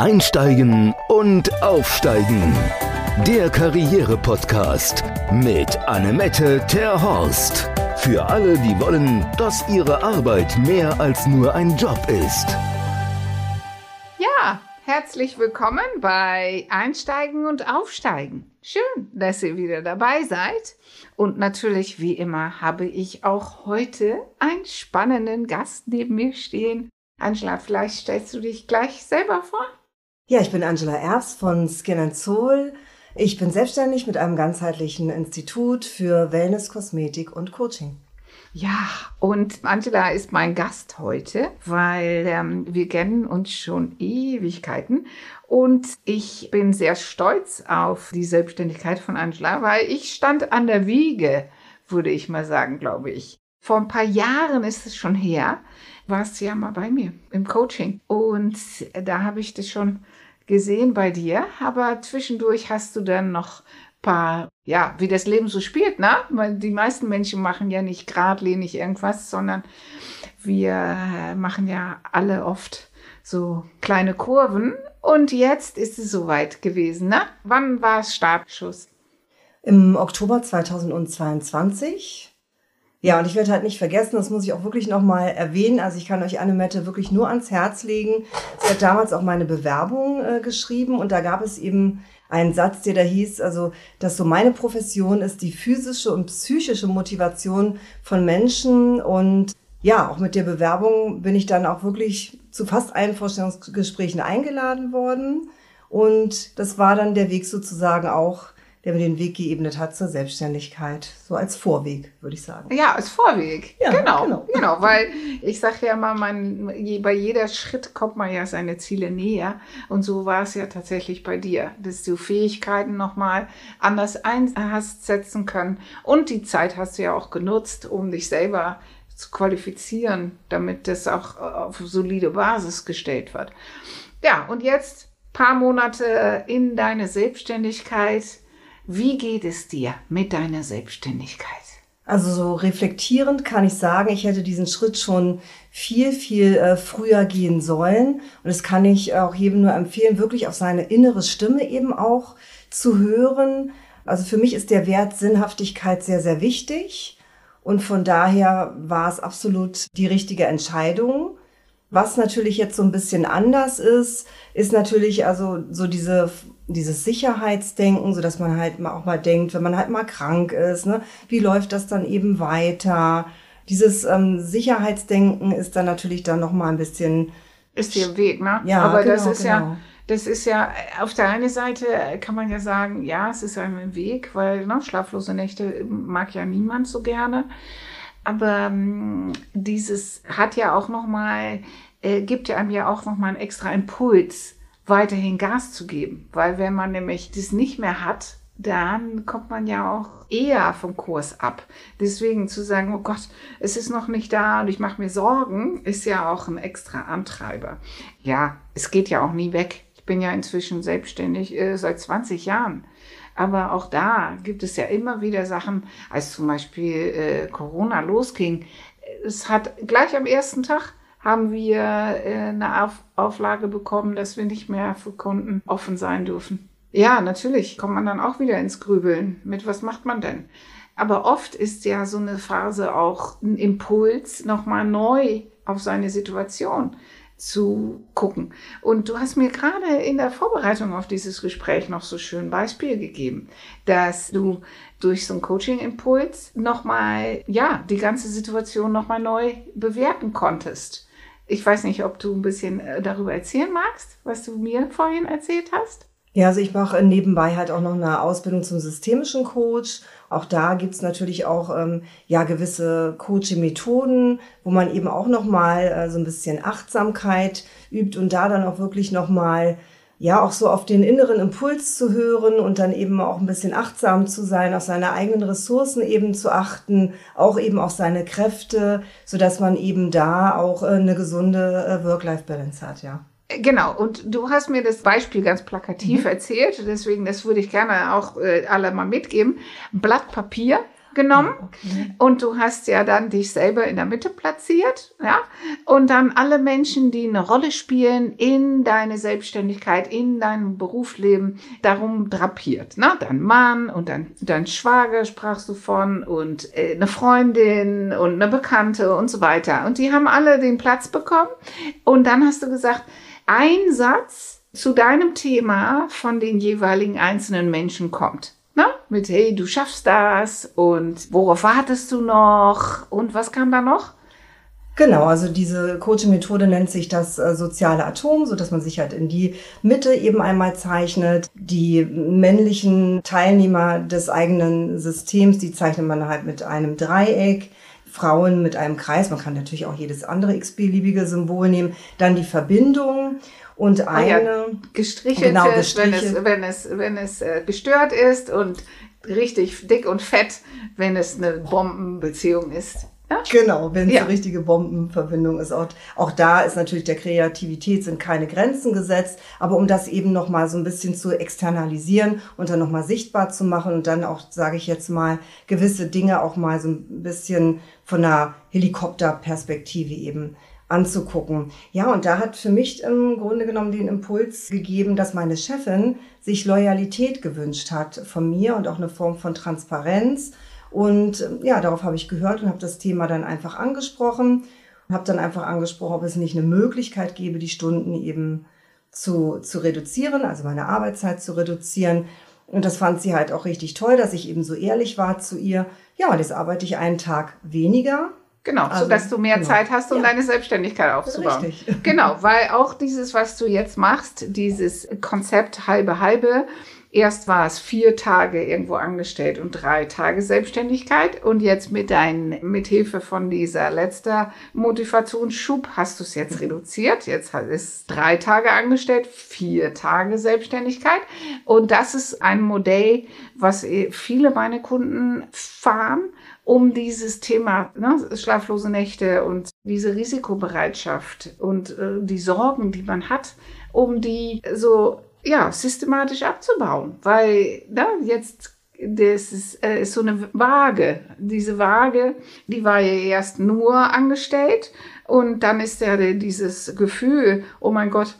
Einsteigen und Aufsteigen. Der Karriere-Podcast mit Annemette Terhorst. Für alle, die wollen, dass ihre Arbeit mehr als nur ein Job ist. Ja, herzlich willkommen bei Einsteigen und Aufsteigen. Schön, dass ihr wieder dabei seid. Und natürlich, wie immer, habe ich auch heute einen spannenden Gast neben mir stehen. Angela, vielleicht stellst du dich gleich selber vor. Ja, ich bin Angela Erbs von Skin Soul. Ich bin selbstständig mit einem ganzheitlichen Institut für Wellness, Kosmetik und Coaching. Ja, und Angela ist mein Gast heute, weil ähm, wir kennen uns schon Ewigkeiten und ich bin sehr stolz auf die Selbstständigkeit von Angela, weil ich stand an der Wiege, würde ich mal sagen, glaube ich. Vor ein paar Jahren ist es schon her, warst du ja mal bei mir im Coaching und da habe ich das schon gesehen bei dir, aber zwischendurch hast du dann noch paar, ja, wie das Leben so spielt, ne? Weil die meisten Menschen machen ja nicht geradlinig irgendwas, sondern wir machen ja alle oft so kleine Kurven. Und jetzt ist es soweit gewesen, ne? Wann war es Startschuss? Im Oktober 2022 ja, und ich werde halt nicht vergessen, das muss ich auch wirklich nochmal erwähnen. Also ich kann euch Annemette wirklich nur ans Herz legen. Sie hat damals auch meine Bewerbung äh, geschrieben und da gab es eben einen Satz, der da hieß, also, dass so meine Profession ist die physische und psychische Motivation von Menschen und ja, auch mit der Bewerbung bin ich dann auch wirklich zu fast allen Vorstellungsgesprächen eingeladen worden. Und das war dann der Weg sozusagen auch der mir den Weg geebnet hat zur Selbstständigkeit. So als Vorweg, würde ich sagen. Ja, als Vorweg. Ja, genau, genau. Genau, weil ich sage ja mal, man, bei jeder Schritt kommt man ja seine Ziele näher. Und so war es ja tatsächlich bei dir, dass du Fähigkeiten nochmal anders einsetzen können. Und die Zeit hast du ja auch genutzt, um dich selber zu qualifizieren, damit das auch auf solide Basis gestellt wird. Ja, und jetzt paar Monate in deine Selbstständigkeit wie geht es dir mit deiner Selbstständigkeit? Also so reflektierend kann ich sagen, ich hätte diesen Schritt schon viel, viel äh, früher gehen sollen. Und das kann ich auch jedem nur empfehlen, wirklich auf seine innere Stimme eben auch zu hören. Also für mich ist der Wert Sinnhaftigkeit sehr, sehr wichtig. Und von daher war es absolut die richtige Entscheidung. Was natürlich jetzt so ein bisschen anders ist, ist natürlich also so diese dieses Sicherheitsdenken, so dass man halt mal auch mal denkt, wenn man halt mal krank ist, ne, wie läuft das dann eben weiter? Dieses ähm, Sicherheitsdenken ist dann natürlich dann noch mal ein bisschen ist der Weg, ne? Ja, aber genau, das ist genau. ja das ist ja auf der einen Seite kann man ja sagen, ja, es ist ein Weg, weil ne, schlaflose Nächte mag ja niemand so gerne. Aber ähm, dieses hat ja auch noch mal äh, gibt ja einem ja auch noch mal einen extra Impuls weiterhin Gas zu geben. Weil wenn man nämlich das nicht mehr hat, dann kommt man ja auch eher vom Kurs ab. Deswegen zu sagen, oh Gott, es ist noch nicht da und ich mache mir Sorgen, ist ja auch ein extra Antreiber. Ja, es geht ja auch nie weg. Ich bin ja inzwischen selbstständig äh, seit 20 Jahren. Aber auch da gibt es ja immer wieder Sachen, als zum Beispiel äh, Corona losging. Es hat gleich am ersten Tag haben wir äh, eine Auf Auflage bekommen, dass wir nicht mehr für Kunden offen sein dürfen. Ja, natürlich kommt man dann auch wieder ins Grübeln. Mit was macht man denn? Aber oft ist ja so eine Phase auch ein Impuls, nochmal neu auf seine Situation zu gucken. Und du hast mir gerade in der Vorbereitung auf dieses Gespräch noch so schön Beispiel gegeben, dass du durch so einen Coaching-Impuls nochmal, ja, die ganze Situation nochmal neu bewerten konntest. Ich weiß nicht, ob du ein bisschen äh, darüber erzählen magst, was du mir vorhin erzählt hast. Ja, also ich mache nebenbei halt auch noch eine Ausbildung zum systemischen Coach. Auch da gibt's natürlich auch ähm, ja gewisse Coaching-Methoden, wo man eben auch nochmal äh, so ein bisschen Achtsamkeit übt und da dann auch wirklich nochmal ja auch so auf den inneren Impuls zu hören und dann eben auch ein bisschen achtsam zu sein, auf seine eigenen Ressourcen eben zu achten, auch eben auf seine Kräfte, so dass man eben da auch äh, eine gesunde äh, Work-Life-Balance hat, ja. Genau, und du hast mir das Beispiel ganz plakativ mhm. erzählt, deswegen das würde ich gerne auch äh, alle mal mitgeben. Blatt Papier genommen okay. und du hast ja dann dich selber in der Mitte platziert, ja, und dann alle Menschen, die eine Rolle spielen in deine Selbstständigkeit, in deinem Berufsleben, darum drapiert, ne? Dein Mann und dein, dein Schwager sprachst du von und äh, eine Freundin und eine Bekannte und so weiter. Und die haben alle den Platz bekommen und dann hast du gesagt, ein Satz zu deinem Thema von den jeweiligen einzelnen Menschen kommt. Na? Mit, hey, du schaffst das und worauf wartest du noch und was kam da noch? Genau, also diese Coaching-Methode nennt sich das äh, soziale Atom, so dass man sich halt in die Mitte eben einmal zeichnet. Die männlichen Teilnehmer des eigenen Systems, die zeichnet man halt mit einem Dreieck. Frauen mit einem Kreis. Man kann natürlich auch jedes andere x-beliebige Symbol nehmen. Dann die Verbindung und eine ah ja, gestrichelte, genau, wenn es, wenn es, wenn es äh, gestört ist und richtig dick und fett, wenn es eine Bombenbeziehung ist. Ja? Genau, wenn es ja. eine richtige Bombenverbindung ist. Auch, auch da ist natürlich der Kreativität sind keine Grenzen gesetzt, aber um das eben nochmal so ein bisschen zu externalisieren und dann nochmal sichtbar zu machen und dann auch, sage ich jetzt mal, gewisse Dinge auch mal so ein bisschen von einer Helikopterperspektive eben anzugucken. Ja, und da hat für mich im Grunde genommen den Impuls gegeben, dass meine Chefin sich Loyalität gewünscht hat von mir und auch eine Form von Transparenz. Und ja, darauf habe ich gehört und habe das Thema dann einfach angesprochen. Habe dann einfach angesprochen, ob es nicht eine Möglichkeit gäbe, die Stunden eben zu, zu reduzieren, also meine Arbeitszeit zu reduzieren. Und das fand sie halt auch richtig toll, dass ich eben so ehrlich war zu ihr. Ja, und jetzt arbeite ich einen Tag weniger, Genau, also, sodass du mehr genau. Zeit hast, um ja. deine Selbstständigkeit aufzubauen. Richtig. Genau, weil auch dieses, was du jetzt machst, dieses Konzept halbe halbe, erst war es vier Tage irgendwo angestellt und drei Tage Selbstständigkeit und jetzt mit dein, mit Hilfe von dieser letzter Motivationsschub hast du es jetzt reduziert. Jetzt ist es drei Tage angestellt, vier Tage Selbstständigkeit und das ist ein Modell, was viele meiner Kunden fahren um dieses Thema ne, schlaflose Nächte und diese Risikobereitschaft und äh, die Sorgen, die man hat, um die so ja systematisch abzubauen, weil ne, jetzt das ist, äh, ist so eine Waage. Diese Waage, die war ja erst nur angestellt und dann ist ja dieses Gefühl, oh mein Gott,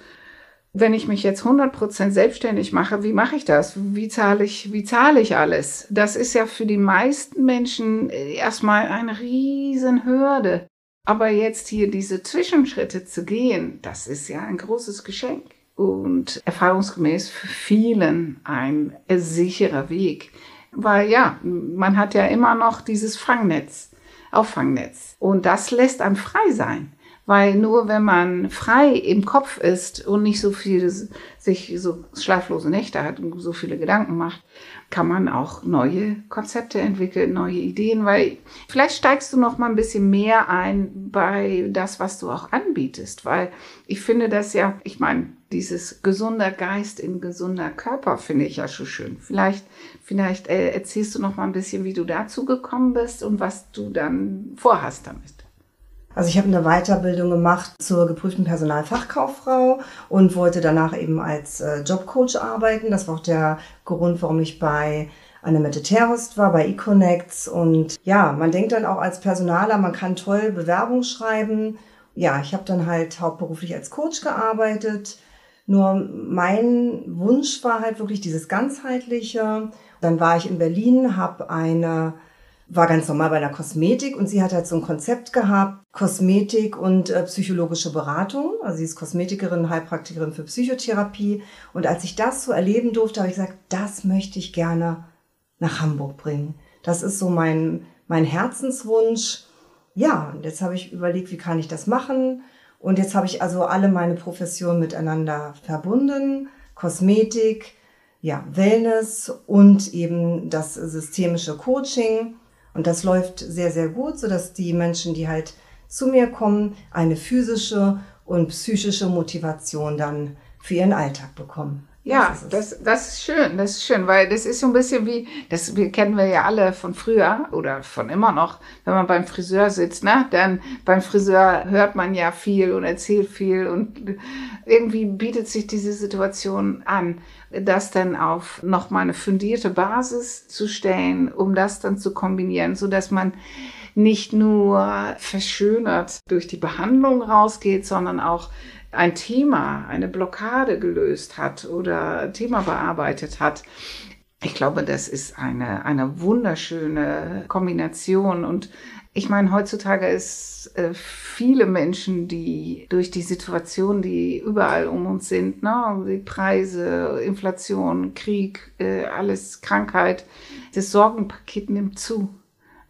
wenn ich mich jetzt 100% selbstständig mache, wie mache ich das? Wie zahle ich, wie zahle ich alles? Das ist ja für die meisten Menschen äh, erstmal eine riesen Hürde. Aber jetzt hier diese Zwischenschritte zu gehen, das ist ja ein großes Geschenk und erfahrungsgemäß für vielen ein sicherer Weg. Weil ja, man hat ja immer noch dieses Fangnetz, Auffangnetz. Und das lässt einem frei sein. Weil nur wenn man frei im Kopf ist und nicht so viel sich so schlaflose Nächte hat und so viele Gedanken macht, kann man auch neue Konzepte entwickeln, neue Ideen, weil vielleicht steigst du noch mal ein bisschen mehr ein bei das, was du auch anbietest, weil ich finde das ja, ich meine, dieses gesunder Geist in gesunder Körper finde ich ja schon schön. Vielleicht, vielleicht äh, erzählst du noch mal ein bisschen, wie du dazu gekommen bist und was du dann vorhast damit. Also ich habe eine Weiterbildung gemacht zur geprüften Personalfachkauffrau und wollte danach eben als äh, Jobcoach arbeiten. Das war auch der Grund, warum ich bei Annemette Terhorst war, bei Econnects. Und ja, man denkt dann auch als Personaler, man kann toll Bewerbung schreiben. Ja, ich habe dann halt hauptberuflich als Coach gearbeitet. Nur mein Wunsch war halt wirklich dieses ganzheitliche. Dann war ich in Berlin, habe eine war ganz normal bei einer Kosmetik und sie hat halt so ein Konzept gehabt, Kosmetik und äh, psychologische Beratung. Also sie ist Kosmetikerin, Heilpraktikerin für Psychotherapie. Und als ich das so erleben durfte, habe ich gesagt, das möchte ich gerne nach Hamburg bringen. Das ist so mein, mein Herzenswunsch. Ja, und jetzt habe ich überlegt, wie kann ich das machen? Und jetzt habe ich also alle meine Professionen miteinander verbunden. Kosmetik, ja, Wellness und eben das systemische Coaching. Und das läuft sehr, sehr gut, sodass die Menschen, die halt zu mir kommen, eine physische und psychische Motivation dann für ihren Alltag bekommen. Ja, das, das, das ist schön, das ist schön, weil das ist so ein bisschen wie, das wir kennen wir ja alle von früher oder von immer noch, wenn man beim Friseur sitzt, ne? Dann beim Friseur hört man ja viel und erzählt viel und irgendwie bietet sich diese Situation an, das dann auf nochmal eine fundierte Basis zu stellen, um das dann zu kombinieren, so dass man nicht nur verschönert durch die Behandlung rausgeht, sondern auch ein Thema, eine Blockade gelöst hat oder ein Thema bearbeitet hat. Ich glaube, das ist eine, eine wunderschöne Kombination. Und ich meine, heutzutage ist äh, viele Menschen, die durch die Situation, die überall um uns sind, ne, die Preise, Inflation, Krieg, äh, alles Krankheit, das Sorgenpaket nimmt zu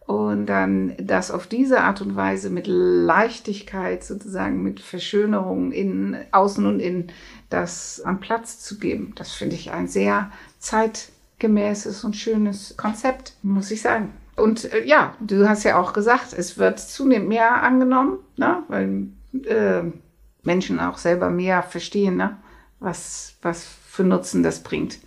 und dann das auf diese Art und Weise mit Leichtigkeit sozusagen mit Verschönerung in außen und innen das an Platz zu geben. Das finde ich ein sehr zeitgemäßes und schönes Konzept, muss ich sagen. Und äh, ja, du hast ja auch gesagt, es wird zunehmend mehr angenommen, ne? weil äh, Menschen auch selber mehr verstehen, ne? was, was für Nutzen das bringt.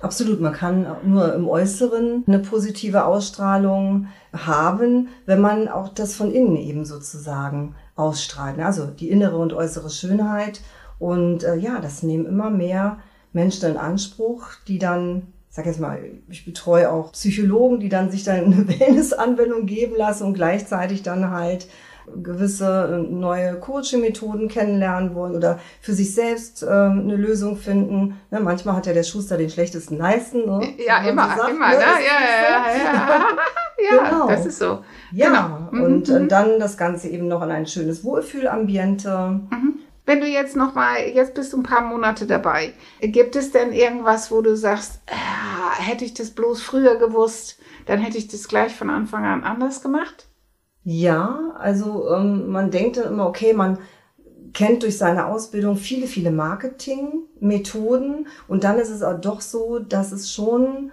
Absolut, man kann nur im Äußeren eine positive Ausstrahlung haben, wenn man auch das von innen eben sozusagen ausstrahlt. Also die innere und äußere Schönheit. Und äh, ja, das nehmen immer mehr Menschen in Anspruch, die dann, ich sag jetzt mal, ich betreue auch Psychologen, die dann sich dann eine Wellness-Anwendung geben lassen und gleichzeitig dann halt gewisse äh, neue Coaching-Methoden kennenlernen wollen oder für sich selbst ähm, eine Lösung finden. Ne, manchmal hat ja der Schuster den schlechtesten Leisten. Ne? Ja, immer, so sagt, immer, ne? ne? Ja, ja, ja, ja. ja, genau. das ist so. Ja, genau. und mhm. dann das Ganze eben noch in ein schönes Wohlfühlambiente. Mhm. Wenn du jetzt noch mal, jetzt bist du ein paar Monate dabei, gibt es denn irgendwas, wo du sagst, äh, hätte ich das bloß früher gewusst, dann hätte ich das gleich von Anfang an anders gemacht? Ja, also ähm, man denkt dann immer, okay, man kennt durch seine Ausbildung viele, viele Marketingmethoden und dann ist es auch doch so, dass es schon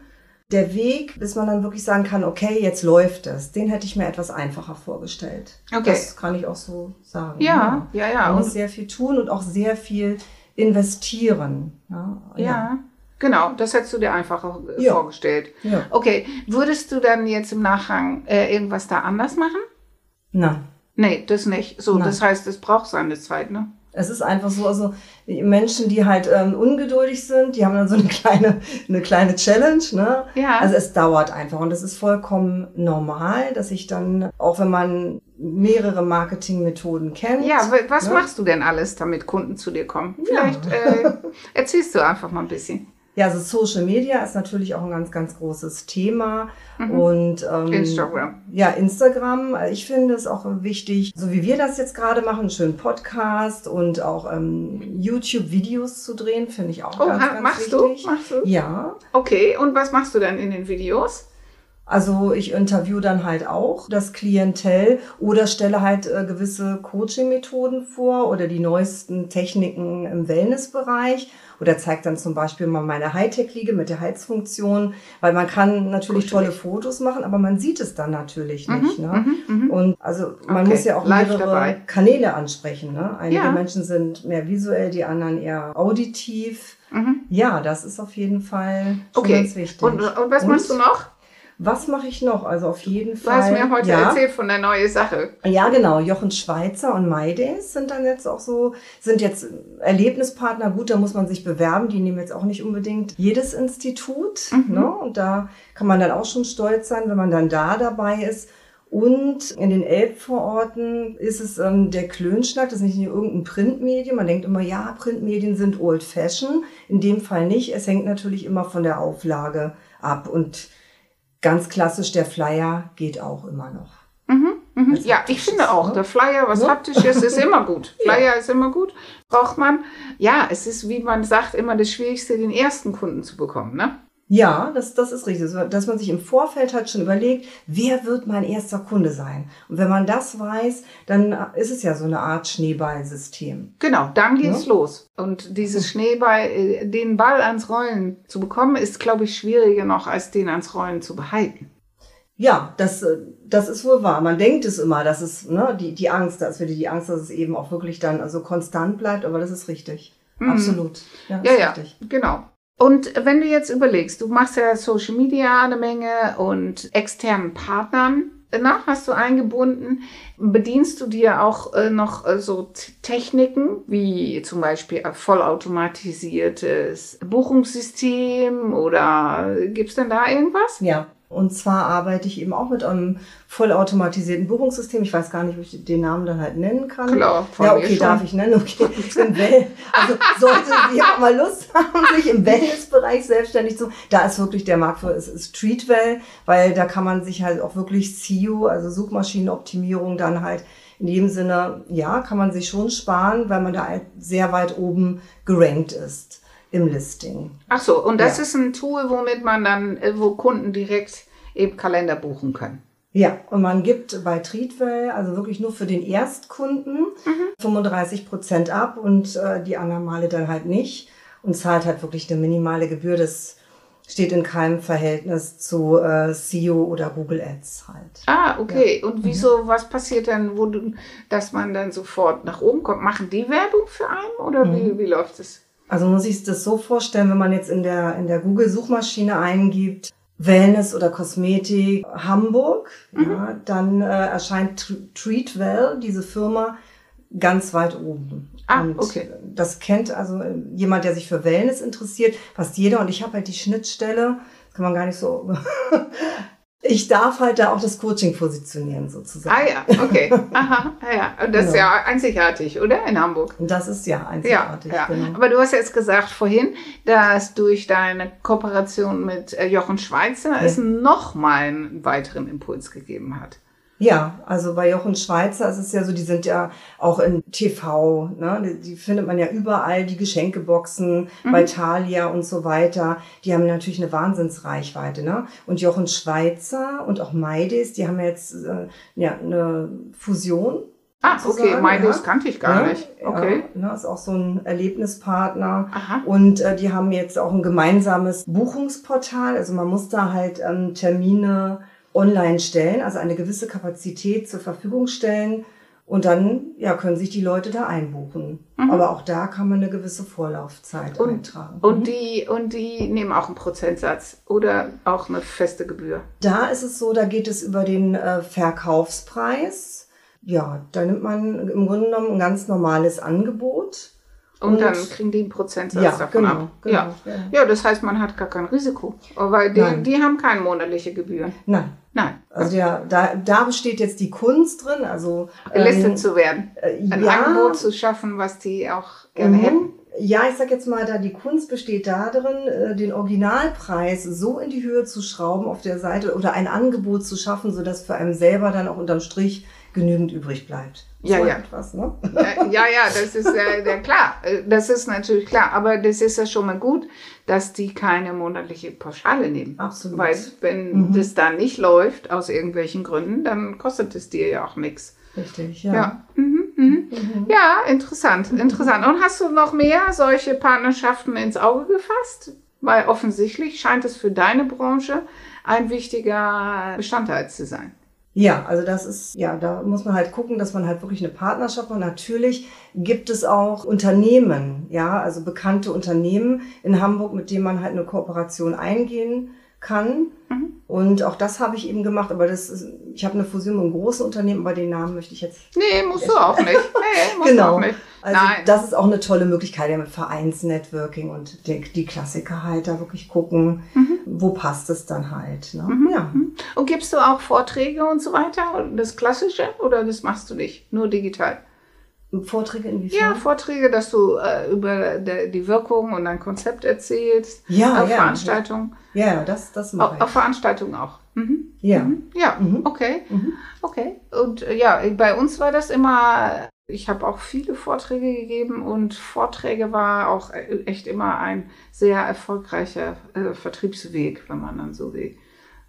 der Weg, bis man dann wirklich sagen kann, okay, jetzt läuft es, den hätte ich mir etwas einfacher vorgestellt. Okay. Das kann ich auch so sagen. Ja, ja, ja. ja. Man muss sehr viel tun und auch sehr viel investieren. Ja, ja. ja. Genau, das hättest du dir einfacher ja. vorgestellt. Ja. Okay, würdest du dann jetzt im Nachhang äh, irgendwas da anders machen? Nein. Nee, das nicht. So, Nein. das heißt, es braucht seine Zeit, ne? Es ist einfach so, also Menschen, die halt ähm, ungeduldig sind, die haben dann so eine kleine, eine kleine Challenge, ne? Ja. Also es dauert einfach und es ist vollkommen normal, dass ich dann, auch wenn man mehrere Marketingmethoden kennt. Ja, was ne? machst du denn alles, damit Kunden zu dir kommen? Vielleicht ja. äh, erzählst du einfach mal ein bisschen. Ja, also Social Media ist natürlich auch ein ganz, ganz großes Thema. Mhm. Und ähm, Instagram. Ja, Instagram. Ich finde es auch wichtig, so wie wir das jetzt gerade machen, einen schönen Podcast und auch ähm, YouTube-Videos zu drehen, finde ich auch oh, ganz, ganz machst wichtig. Du? Machst du? Ja. Okay, und was machst du dann in den Videos? Also ich interview dann halt auch das Klientel oder stelle halt äh, gewisse Coaching-Methoden vor oder die neuesten Techniken im Wellnessbereich oder zeigt dann zum Beispiel mal meine Hightech-Liege mit der Heizfunktion, weil man kann natürlich Gut, tolle Fotos machen, aber man sieht es dann natürlich mhm, nicht. Ne? Mhm, mhm. Und also man okay. muss ja auch Live mehrere dabei. Kanäle ansprechen. Ne? Einige ja. Menschen sind mehr visuell, die anderen eher auditiv. Mhm. Ja, das ist auf jeden Fall schon okay. ganz wichtig. Und, und was und, machst du noch? Was mache ich noch? Also auf jeden Fall. Du hast mir heute ja. erzählt von der neuen Sache. Ja, genau. Jochen Schweizer und MyDays sind dann jetzt auch so, sind jetzt Erlebnispartner. Gut, da muss man sich bewerben. Die nehmen jetzt auch nicht unbedingt jedes Institut. Mhm. Ne? Und da kann man dann auch schon stolz sein, wenn man dann da dabei ist. Und in den Elbvororten ist es ähm, der Klönschnack, das ist nicht irgendein Printmedium. Man denkt immer, ja, Printmedien sind old fashion. In dem Fall nicht. Es hängt natürlich immer von der Auflage ab. Und ganz klassisch, der Flyer geht auch immer noch. Mhm, mhm. Ja, ich finde auch, ne? der Flyer, was ja. haptisch ist, ist immer gut. Flyer ja. ist immer gut, braucht man. Ja, es ist, wie man sagt, immer das Schwierigste, den ersten Kunden zu bekommen, ne? Ja, das, das ist richtig. Dass man sich im Vorfeld halt schon überlegt, wer wird mein erster Kunde sein? Und wenn man das weiß, dann ist es ja so eine Art Schneeballsystem. Genau, dann geht's ja? los. Und dieses Schneeball, äh, den Ball ans Rollen zu bekommen, ist, glaube ich, schwieriger noch, als den ans Rollen zu behalten. Ja, das, äh, das ist wohl wahr. Man denkt es immer, dass es, ne, die, die Angst, dass wir die Angst, dass es eben auch wirklich dann also konstant bleibt, aber das ist richtig. absolut. Ja, ja, ja genau. Und wenn du jetzt überlegst, du machst ja Social Media eine Menge und externen Partnern, na, hast du eingebunden. Bedienst du dir auch äh, noch äh, so Techniken wie zum Beispiel vollautomatisiertes Buchungssystem oder gibt es denn da irgendwas? Ja, und zwar arbeite ich eben auch mit einem vollautomatisierten Buchungssystem. Ich weiß gar nicht, ob ich den Namen dann halt nennen kann. Klar, von Ja, okay, darf ich nennen. Okay. also sollte jemand mal Lust haben, sich im Wellnessbereich selbstständig zu da ist wirklich der Markt für, es ist Treatwell, weil da kann man sich halt auch wirklich SEO, also Suchmaschinenoptimierung dann halt in dem Sinne, ja, kann man sich schon sparen, weil man da halt sehr weit oben gerankt ist im Listing. Ach so, und das ja. ist ein Tool, womit man dann, äh, wo Kunden direkt eben Kalender buchen können. Ja, und man gibt bei Treatwell, also wirklich nur für den Erstkunden, mhm. 35 Prozent ab und äh, die anderen Male dann halt nicht und zahlt halt wirklich eine minimale Gebühr. Das steht in keinem Verhältnis zu äh, SEO oder Google Ads halt. Ah, okay. Ja. Und wieso, mhm. was passiert dann, wo du, dass man dann sofort nach oben kommt? Machen die Werbung für einen oder mhm. wie, wie läuft es? Also muss ich das so vorstellen, wenn man jetzt in der, in der Google-Suchmaschine eingibt, Wellness oder Kosmetik Hamburg, mhm. ja, dann äh, erscheint Treatwell, diese Firma, ganz weit oben. Ah, und okay. Das kennt also jemand, der sich für Wellness interessiert, fast jeder. Und ich habe halt die Schnittstelle, das kann man gar nicht so ich darf halt da auch das Coaching positionieren sozusagen. Ah ja, okay. Aha, ja. Und das genau. ist ja einzigartig, oder? In Hamburg. Das ist ja einzigartig. Ja, ja. Genau. Aber du hast jetzt gesagt vorhin, dass durch deine Kooperation mit äh, Jochen Schweizer ja. es nochmal einen weiteren Impuls gegeben hat. Ja, also bei Jochen Schweizer ist es ja so, die sind ja auch in TV, ne? die, die findet man ja überall, die Geschenkeboxen mhm. bei Thalia und so weiter. Die haben natürlich eine Wahnsinnsreichweite. Ne? Und Jochen Schweizer und auch Maidis, die haben jetzt äh, ja, eine Fusion Ah, okay, Maidis ja. kannte ich gar ja, nicht. Okay. Ja, ne, ist auch so ein Erlebnispartner. Aha. Und äh, die haben jetzt auch ein gemeinsames Buchungsportal. Also man muss da halt ähm, Termine online stellen, also eine gewisse Kapazität zur Verfügung stellen. Und dann ja, können sich die Leute da einbuchen. Mhm. Aber auch da kann man eine gewisse Vorlaufzeit und, eintragen. Und, mhm. die, und die nehmen auch einen Prozentsatz oder auch eine feste Gebühr? Da ist es so, da geht es über den äh, Verkaufspreis. Ja, da nimmt man im Grunde genommen ein ganz normales Angebot und, und, dann kriegen die einen Prozentsatz ja, davon genau, ab. Genau, ja. ja. ja, das heißt, man hat gar kein Risiko. Weil die, die haben keine monatliche Gebühren. Nein. Nein. Also ja, da, da besteht jetzt die Kunst drin, also gelistet ähm, zu werden. Äh, Ein ja, Angebot zu schaffen, was die auch gerne mhm. hätten. Ja, ich sag jetzt mal, da die Kunst besteht darin, äh, den Originalpreis so in die Höhe zu schrauben auf der Seite oder ein Angebot zu schaffen, sodass für einen selber dann auch unterm Strich genügend übrig bleibt. Ja, so ja. Etwas, ne? ja, ja, das ist ja, ja klar. Äh, das ist natürlich klar. Aber das ist ja schon mal gut, dass die keine monatliche Pauschale nehmen. Absolut. Weil wenn mhm. das dann nicht läuft, aus irgendwelchen Gründen, dann kostet es dir ja auch nichts. Richtig, ja. Ja, mhm, mhm. Mhm. ja interessant, interessant. Und hast du noch mehr solche Partnerschaften ins Auge gefasst? Weil offensichtlich scheint es für deine Branche ein wichtiger Bestandteil zu sein. Ja, also das ist, ja, da muss man halt gucken, dass man halt wirklich eine Partnerschaft macht. Natürlich gibt es auch Unternehmen, ja, also bekannte Unternehmen in Hamburg, mit denen man halt eine Kooperation eingehen kann. Mhm. Und auch das habe ich eben gemacht, aber das ist, ich habe eine Fusion mit einem großen Unternehmen, aber den Namen möchte ich jetzt. Nee, musst du auch nicht. Nee, musst genau. du auch nicht. Also Nein. das ist auch eine tolle Möglichkeit, ja, mit Vereinsnetworking und die, die Klassiker halt da wirklich gucken, mhm. wo passt es dann halt. Ne? Mhm. Ja. Mhm. Und gibst du auch Vorträge und so weiter? Das Klassische oder das machst du nicht? Nur digital? Vorträge inwiefern? Ja, Vorträge, dass du äh, über der, die Wirkung und dein Konzept erzählst. Ja, auf ja. Veranstaltungen. Ja, das, das mache ich. Auf Veranstaltungen auch. Mhm. Ja. Mhm. Ja, mhm. okay. Mhm. Okay. Und äh, ja, bei uns war das immer, ich habe auch viele Vorträge gegeben und Vorträge war auch äh, echt immer ein sehr erfolgreicher äh, Vertriebsweg, wenn man dann so will.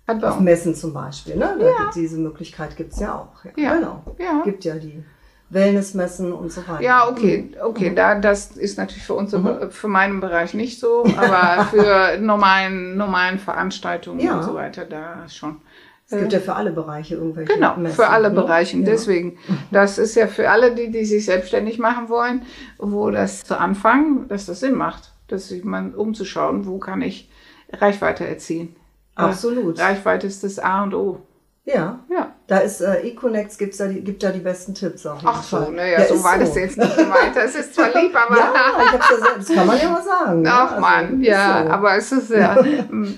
Auf Messen zum Beispiel, ne? Ja. Diese Möglichkeit gibt es ja auch. Ja, ja. Genau. Ja. Gibt ja die Wellnessmessen und so weiter. Ja, okay, mhm. okay, mhm. da das ist natürlich für uns mhm. für meinen Bereich nicht so, aber für normalen normalen Veranstaltungen ja. und so weiter da schon Es gibt ja für alle Bereiche irgendwelche Genau, Messen, für alle ne? Bereiche. Ja. Deswegen, das ist ja für alle, die, die sich selbstständig machen wollen, wo das zu Anfang, dass das Sinn macht, dass sich man umzuschauen, wo kann ich Reichweite erzielen. Absolut. Reichweite ist das A und O. Ja. Ja. Da ist äh, Econex gibt's da die, gibt da die besten Tipps jeden Ach so, naja, so ist war das jetzt nicht gemeint. Das ist zwar lieb, aber. Ja, ich hab's ja das kann man ja mal sagen. ne? Ach Also, man, ja, so. aber es ist ja,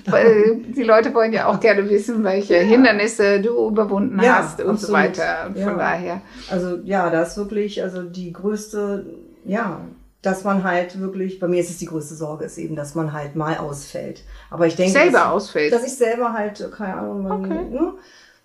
weil die Leute wollen ja auch gerne wissen, welche Hindernisse du überwunden Ja, hast und so absolut. weiter. Und Ja. von daher. Also ja, da ist wirklich, also die größte, ja, dass man halt wirklich, bei mir ist es die größte Sorge, ist eben, dass man halt mal ausfällt. Aber ich denke, Selber dass, ausfällt. dass ich selber halt, keine Ahnung, man, Okay. ne,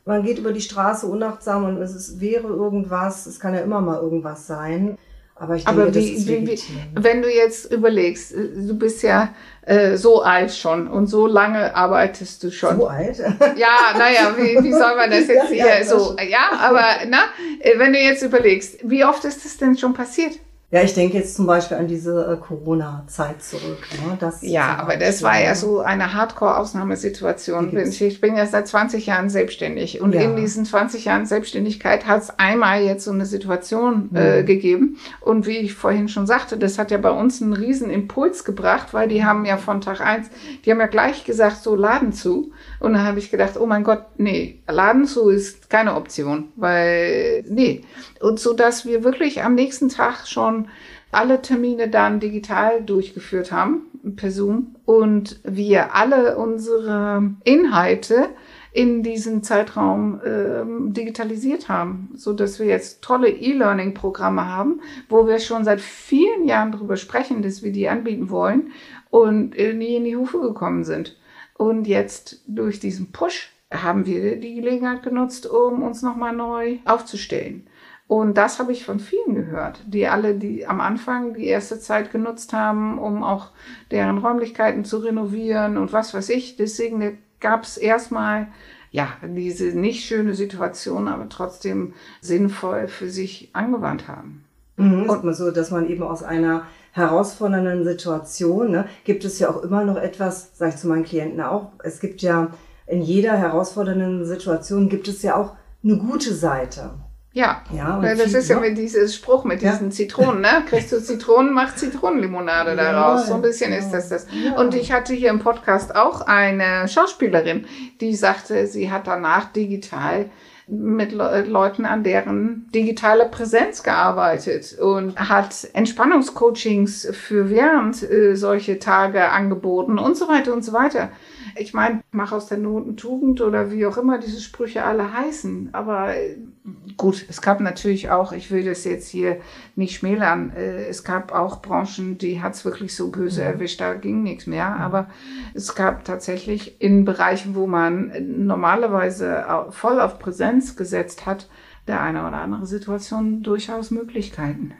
man geht über die Straße unachtsam und es ist, wäre irgendwas, es kann ja immer mal irgendwas sein. Aber ich denke, Aber das wie, ist wie, wie, wenn du jetzt überlegst, äh, du bist ja äh, so alt schon und so lange arbeitest du schon. So alt? Ja, naja, wie, wie soll man das jetzt Ja, hier ja, so? Ja, aber na, äh, wenn du jetzt überlegst, wie oft ist das denn schon passiert? Ja, ich denke jetzt zum Beispiel an diese äh, Corona-Zeit zurück. Ne? Das Ja, aber das war ja ne? so eine Hardcore-Ausnahmesituation. Ich bin ja seit 20 Jahren selbstständig und Ja. in diesen 20 Jahren Selbstständigkeit hat es einmal jetzt so eine Situation äh, Mhm. gegeben. Und wie ich vorhin schon sagte, das hat ja bei uns einen riesen Impuls gebracht, weil die haben ja von Tag eins, die haben ja gleich gesagt, so Laden zu. Und dann habe ich gedacht, oh mein Gott, nee, Laden zu ist keine Option, weil, nee. Und so, dass wir wirklich am nächsten Tag schon alle Termine dann digital durchgeführt haben, per Zoom, und wir alle unsere Inhalte in diesen Zeitraum ähm, digitalisiert haben, so dass wir jetzt tolle E-Learning-Programme haben, wo wir schon seit vielen Jahren darüber sprechen, dass wir die anbieten wollen und äh, nie in die Hufe gekommen sind. Und jetzt durch diesen Push haben wir die Gelegenheit genutzt, um uns nochmal neu aufzustellen. Und das habe ich von vielen gehört, die alle, die am Anfang die erste Zeit genutzt haben, um auch deren Räumlichkeiten zu renovieren und was weiß ich. Deswegen gab es erstmal ja diese nicht schöne Situation, aber trotzdem sinnvoll für sich angewandt haben. Mhm, immer so, dass man eben aus einer herausfordernden Situation, ne, gibt es ja auch immer noch etwas, sage ich zu meinen Klienten auch, es gibt ja in jeder herausfordernden Situation gibt es ja auch eine gute Seite. Ja, Ja, Weil das ist ja mit dieses Spruch mit Ja. diesen Zitronen, ne? Kriegst du Zitronen, mach Zitronenlimonade daraus. So ein bisschen ist das das. ja. Und ich hatte hier im Podcast auch eine Schauspielerin, die sagte, sie hat danach digital mit Le Leuten an deren digitale Präsenz gearbeitet und hat Entspannungscoachings für während äh, solche Tage angeboten und so weiter und so weiter. Ich meine, mach aus der Not eine Tugend oder wie auch immer diese Sprüche alle heißen. Aber äh, gut, es gab natürlich auch, ich will das jetzt hier nicht schmälern, äh, es gab auch Branchen, die hat's wirklich so böse erwischt, da ging nichts mehr. Aber es gab tatsächlich in Bereichen, wo man normalerweise voll auf Präsenz gesetzt hat, der eine oder andere Situation durchaus Möglichkeiten.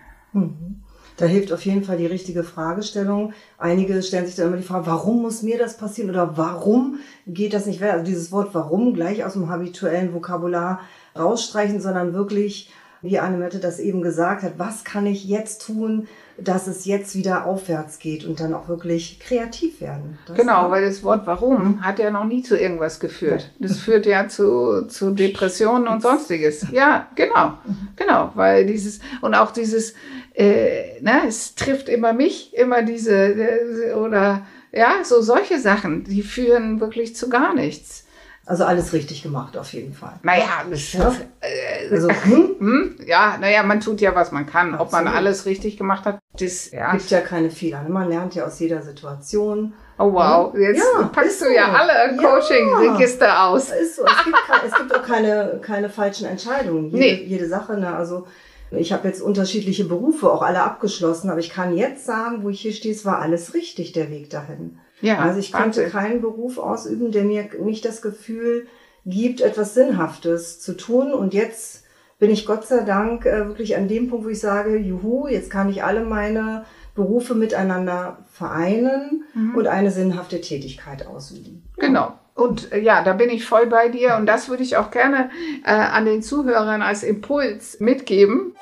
Da hilft auf jeden Fall die richtige Fragestellung. Einige stellen sich dann immer die Frage, warum muss mir das passieren oder warum geht das nicht weiter? Also dieses Wort warum gleich aus dem habituellen Vokabular rausstreichen, sondern wirklich, wie Annemette das eben gesagt hat, was kann ich jetzt tun, dass es jetzt wieder aufwärts geht und dann auch wirklich kreativ werden. Das Genau, weil das Wort warum hat ja noch nie zu irgendwas geführt. Das führt ja zu, zu Depressionen und sonstiges. Ja, genau. Genau, weil dieses, und auch dieses, äh, ne, es trifft immer mich, immer diese, äh, oder ja, so solche Sachen, die führen wirklich zu gar nichts. Also alles richtig gemacht, auf jeden Fall. Naja, das, Ja. äh, Also, hm, hm, ja, naja, man tut ja, was man kann. Ob man Absolut. alles richtig gemacht hat, das, ja. gibt ja keine Fehler. ne? Man lernt ja aus jeder Situation. Oh wow, jetzt Ja, packst du ja so. alle Ja. Coaching-Register aus. Ist so. Es gibt, es gibt auch keine, keine falschen Entscheidungen. Jede, Nee. jede Sache. Ne? Also ich habe jetzt unterschiedliche Berufe, auch alle abgeschlossen, aber ich kann jetzt sagen, wo ich hier stehe, es war alles richtig, der Weg dahin. Ja, also ich könnte Wahnsinn. keinen Beruf ausüben, der mir nicht das Gefühl gibt, etwas Sinnhaftes zu tun. Und jetzt bin ich Gott sei Dank äh, wirklich an dem Punkt, wo ich sage, juhu, jetzt kann ich alle meine Berufe miteinander vereinen Mhm. und eine sinnhafte Tätigkeit ausüben. Genau. Und äh, ja, da bin ich voll bei dir und das würde ich auch gerne äh, an den Zuhörern als Impuls mitgeben.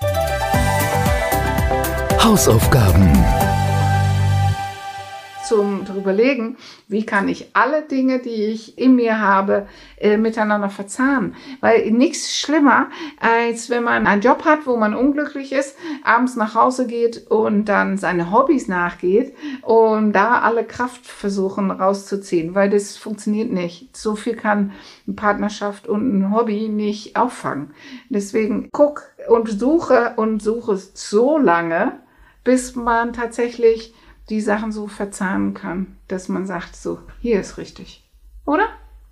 Zum überlegen, wie kann ich alle Dinge, die ich in mir habe, äh, miteinander verzahnen. Weil nichts schlimmer, als wenn man einen Job hat, wo man unglücklich ist, abends nach Hause geht und dann seine Hobbys nachgeht und da alle Kraft versuchen rauszuziehen, weil das funktioniert nicht. So viel kann eine Partnerschaft und ein Hobby nicht auffangen. Deswegen guck und suche und suche so lange, bis man tatsächlich die Sachen so verzahnen kann, dass man sagt, so, hier ist richtig. Oder?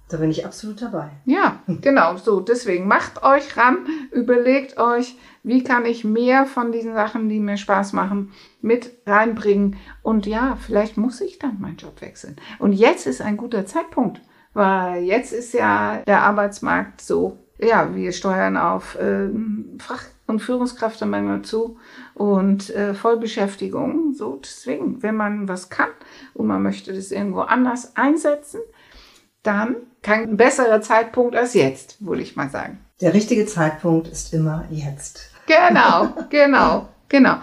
Da bin ich absolut dabei. Ja, genau, so. Deswegen macht euch ran, überlegt euch, wie kann ich mehr von diesen Sachen, die mir Spaß machen, mit reinbringen. Und ja, vielleicht muss ich dann meinen Job wechseln. Und jetzt ist ein guter Zeitpunkt, weil jetzt ist ja der Arbeitsmarkt so, ja, wir steuern auf äh, Fach- und Führungskräftemangel zu und äh, Vollbeschäftigung. So, deswegen, wenn man was kann und man möchte das irgendwo anders einsetzen, dann kein besserer Zeitpunkt als jetzt, würde ich mal sagen. Der richtige Zeitpunkt ist immer jetzt. Genau, genau, genau.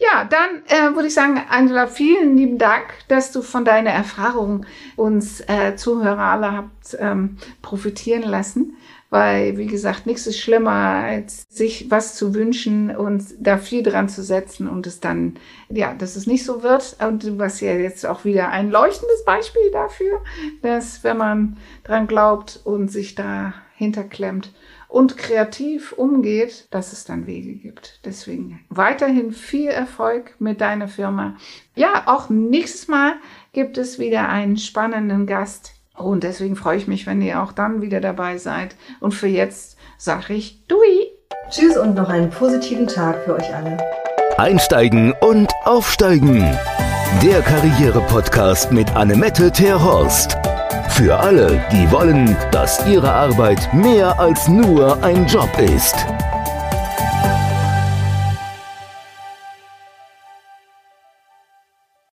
Ja, dann äh, würde ich sagen, Angela, vielen lieben Dank, dass du von deiner Erfahrung uns äh, Zuhörer alle habt ähm, profitieren lassen. Weil, wie gesagt, nichts ist schlimmer, als sich was zu wünschen und da viel dran zu setzen und es dann, ja, dass es nicht so wird. Und was ja jetzt auch wieder ein leuchtendes Beispiel dafür, dass wenn man dran glaubt und sich da hinterklemmt und kreativ umgeht, dass es dann Wege gibt. Deswegen weiterhin viel Erfolg mit deiner Firma. Ja, auch nächstes Mal gibt es wieder einen spannenden Gast und deswegen freue ich mich, wenn ihr auch dann wieder dabei seid. Und für jetzt sage ich Dui. Tschüss und noch einen positiven Tag für euch alle. Einsteigen und aufsteigen. Der Karriere-Podcast mit Annemette Terhorst. Für alle, die wollen, dass ihre Arbeit mehr als nur ein Job ist.